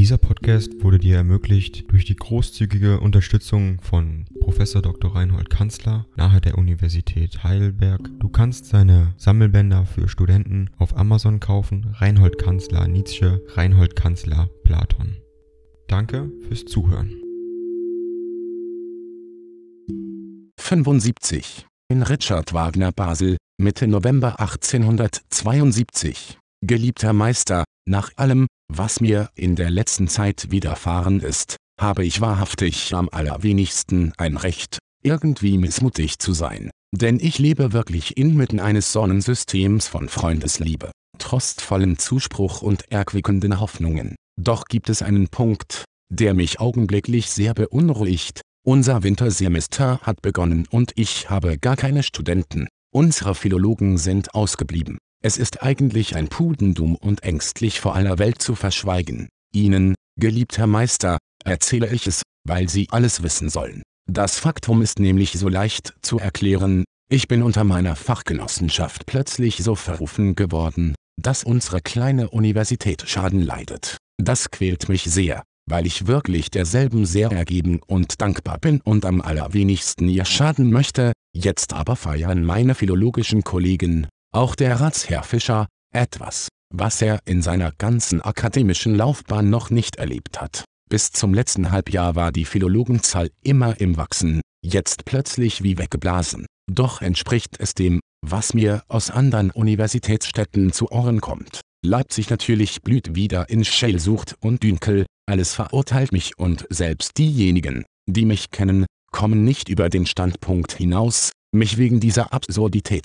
Dieser Podcast wurde dir ermöglicht durch die großzügige Unterstützung von Professor Dr. Reinhold Kanzler nahe der Universität Heidelberg. Du kannst seine Sammelbänder für Studenten auf Amazon kaufen. Reinhold Kanzler Nietzsche, Reinhold Kanzler Platon. Danke fürs Zuhören. 75. In Richard Wagner Basel, Mitte November 1872. Geliebter Meister, nach allem, was mir in der letzten Zeit widerfahren ist, habe ich wahrhaftig am allerwenigsten ein Recht, irgendwie missmutig zu sein. Denn ich lebe wirklich inmitten eines Sonnensystems von Freundesliebe, trostvollem Zuspruch und erquickenden Hoffnungen. Doch gibt es einen Punkt, der mich augenblicklich sehr beunruhigt. Unser Wintersemester hat begonnen und ich habe gar keine Studenten. Unsere Philologen sind ausgeblieben. Es ist eigentlich ein Pudendum und ängstlich vor aller Welt zu verschweigen. Ihnen, geliebter Meister, erzähle ich es, weil Sie alles wissen sollen. Das Faktum ist nämlich so leicht zu erklären, ich bin unter meiner Fachgenossenschaft plötzlich so verrufen geworden, dass unsere kleine Universität Schaden leidet. Das quält mich sehr, weil ich wirklich derselben sehr ergeben und dankbar bin und am allerwenigsten ihr schaden möchte, jetzt aber feiern meine philologischen Kollegen, auch der Ratsherr Fischer, etwas, was er in seiner ganzen akademischen Laufbahn noch nicht erlebt hat. Bis zum letzten Halbjahr war die Philologenzahl immer im Wachsen, jetzt plötzlich wie weggeblasen. Doch entspricht es dem, was mir aus anderen Universitätsstädten zu Ohren kommt. Leipzig natürlich blüht wieder in Schellsucht und Dünkel, alles verurteilt mich und selbst diejenigen, die mich kennen, kommen nicht über den Standpunkt hinaus, mich wegen dieser Absurdität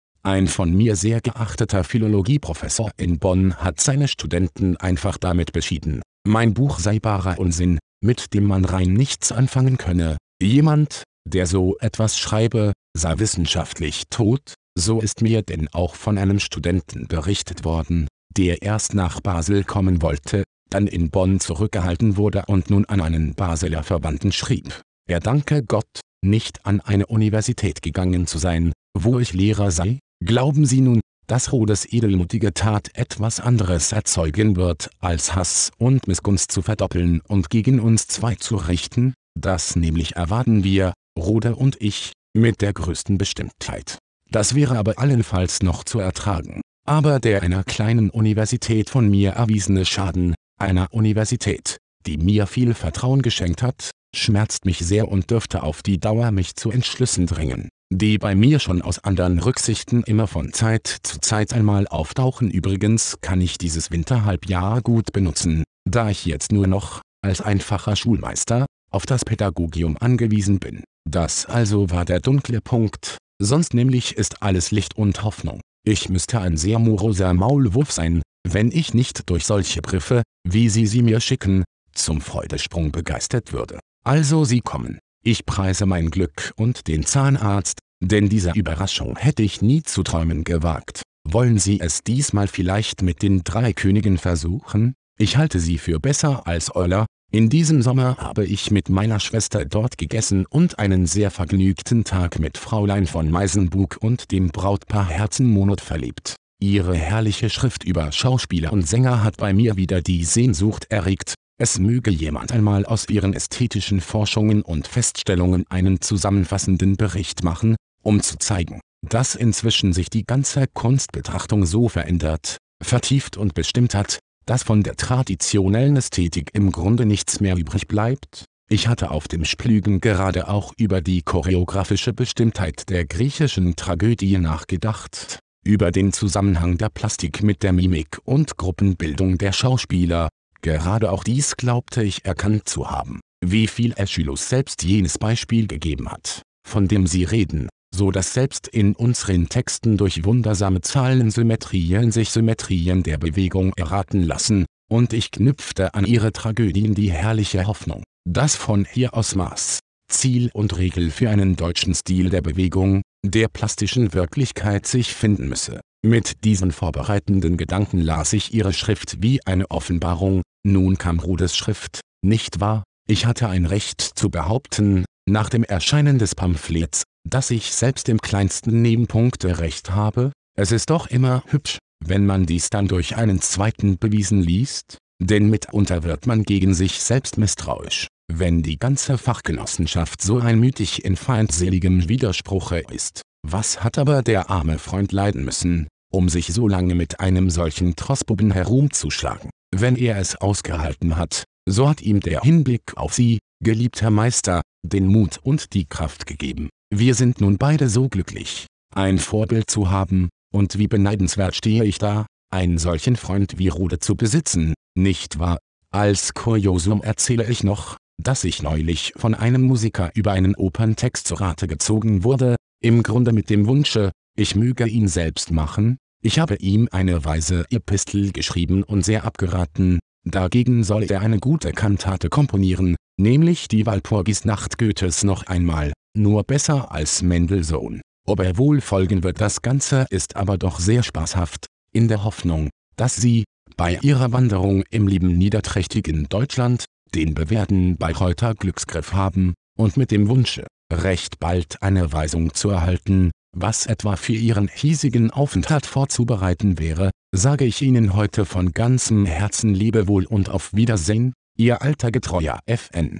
Ein von mir sehr geachteter Philologieprofessor in Bonn hat seine Studenten einfach damit beschieden, mein Buch sei barer Unsinn, mit dem man rein nichts anfangen könne. Jemand, der so etwas schreibe, sei wissenschaftlich tot, so ist mir denn auch von einem Studenten berichtet worden, der erst nach Basel kommen wollte, dann in Bonn zurückgehalten wurde und nun an einen Basler Verbanden schrieb. Er danke Gott, nicht an eine Universität gegangen zu sein, wo ich Lehrer sei, Glauben Sie nun, dass Rodes edelmutige Tat etwas anderes erzeugen wird, als Hass und Missgunst zu verdoppeln und gegen uns zwei zu richten? Das nämlich erwarten wir, Rode und ich, mit der größten Bestimmtheit. Das wäre aber allenfalls noch zu ertragen. Aber der einer kleinen Universität von mir erwiesene Schaden, einer Universität, die mir viel Vertrauen geschenkt hat, schmerzt mich sehr und dürfte auf die Dauer mich zu Entschlüssen dringen die bei mir schon aus anderen Rücksichten immer von Zeit zu Zeit einmal auftauchen. Übrigens kann ich dieses Winterhalbjahr gut benutzen, da ich jetzt nur noch, als einfacher Schulmeister, auf das Pädagogium angewiesen bin. Das also war der dunkle Punkt, sonst nämlich ist alles Licht und Hoffnung. Ich müsste ein sehr moroser Maulwurf sein, wenn ich nicht durch solche Briefe, wie Sie sie mir schicken, zum Freudesprung begeistert würde. Also Sie kommen. Ich preise mein Glück und den Zahnarzt, denn dieser Überraschung hätte ich nie zu träumen gewagt. Wollen Sie es diesmal vielleicht mit den drei Königen versuchen? Ich halte sie für besser als Euler. In diesem Sommer habe ich mit meiner Schwester dort gegessen und einen sehr vergnügten Tag mit Fräulein von Meisenbug und dem Brautpaar Herzenmonat verlebt. Ihre herrliche Schrift über Schauspieler und Sänger hat bei mir wieder die Sehnsucht erregt, es möge jemand einmal aus ihren ästhetischen Forschungen und Feststellungen einen zusammenfassenden Bericht machen, um zu zeigen, dass inzwischen sich die ganze Kunstbetrachtung so verändert, vertieft und bestimmt hat, dass von der traditionellen Ästhetik im Grunde nichts mehr übrig bleibt. Ich hatte auf dem Splügen gerade auch über die choreografische Bestimmtheit der griechischen Tragödie nachgedacht, über den Zusammenhang der Plastik mit der Mimik und Gruppenbildung der Schauspieler, Gerade auch dies glaubte ich erkannt zu haben, wie viel Aeschylus selbst jenes Beispiel gegeben hat, von dem Sie reden, so dass selbst in unseren Texten durch wundersame Zahlensymmetrien sich Symmetrien der Bewegung erraten lassen, und ich knüpfte an ihre Tragödien die herrliche Hoffnung, dass von hier aus Maß, Ziel und Regel für einen deutschen Stil der Bewegung, der plastischen Wirklichkeit sich finden müsse. Mit diesen vorbereitenden Gedanken las ich ihre Schrift wie eine Offenbarung, nun kam Rudes Schrift, nicht wahr? Ich hatte ein Recht zu behaupten, nach dem Erscheinen des Pamphlets, dass ich selbst im kleinsten Nebenpunkte recht habe, es ist doch immer hübsch, wenn man dies dann durch einen zweiten bewiesen liest, denn mitunter wird man gegen sich selbst misstrauisch, wenn die ganze Fachgenossenschaft so einmütig in feindseligem Widerspruche ist. Was hat aber der arme Freund leiden müssen, um sich so lange mit einem solchen Trossbuben herumzuschlagen? Wenn er es ausgehalten hat, so hat ihm der Hinblick auf Sie, geliebter Meister, den Mut und die Kraft gegeben. Wir sind nun beide so glücklich, ein Vorbild zu haben, und wie beneidenswert stehe ich da, einen solchen Freund wie Rude zu besitzen, nicht wahr? Als Kuriosum erzähle ich noch, dass ich neulich von einem Musiker über einen Operntext zu Rate gezogen wurde, im Grunde mit dem Wunsche, ich möge ihn selbst machen, ich habe ihm eine weise Epistel geschrieben und sehr abgeraten, dagegen soll er eine gute Kantate komponieren, nämlich die Walpurgisnacht Goethes noch einmal, nur besser als Mendelssohn. Ob er wohl folgen wird das Ganze ist aber doch sehr spaßhaft, in der Hoffnung, dass Sie, bei Ihrer Wanderung im lieben niederträchtigen Deutschland, den bewährten Bayreuther Glücksgriff haben, und mit dem Wunsche, recht bald eine Weisung zu erhalten, was etwa für Ihren hiesigen Aufenthalt vorzubereiten wäre, sage ich Ihnen heute von ganzem Herzen Lebewohl und auf Wiedersehen, Ihr alter getreuer FN.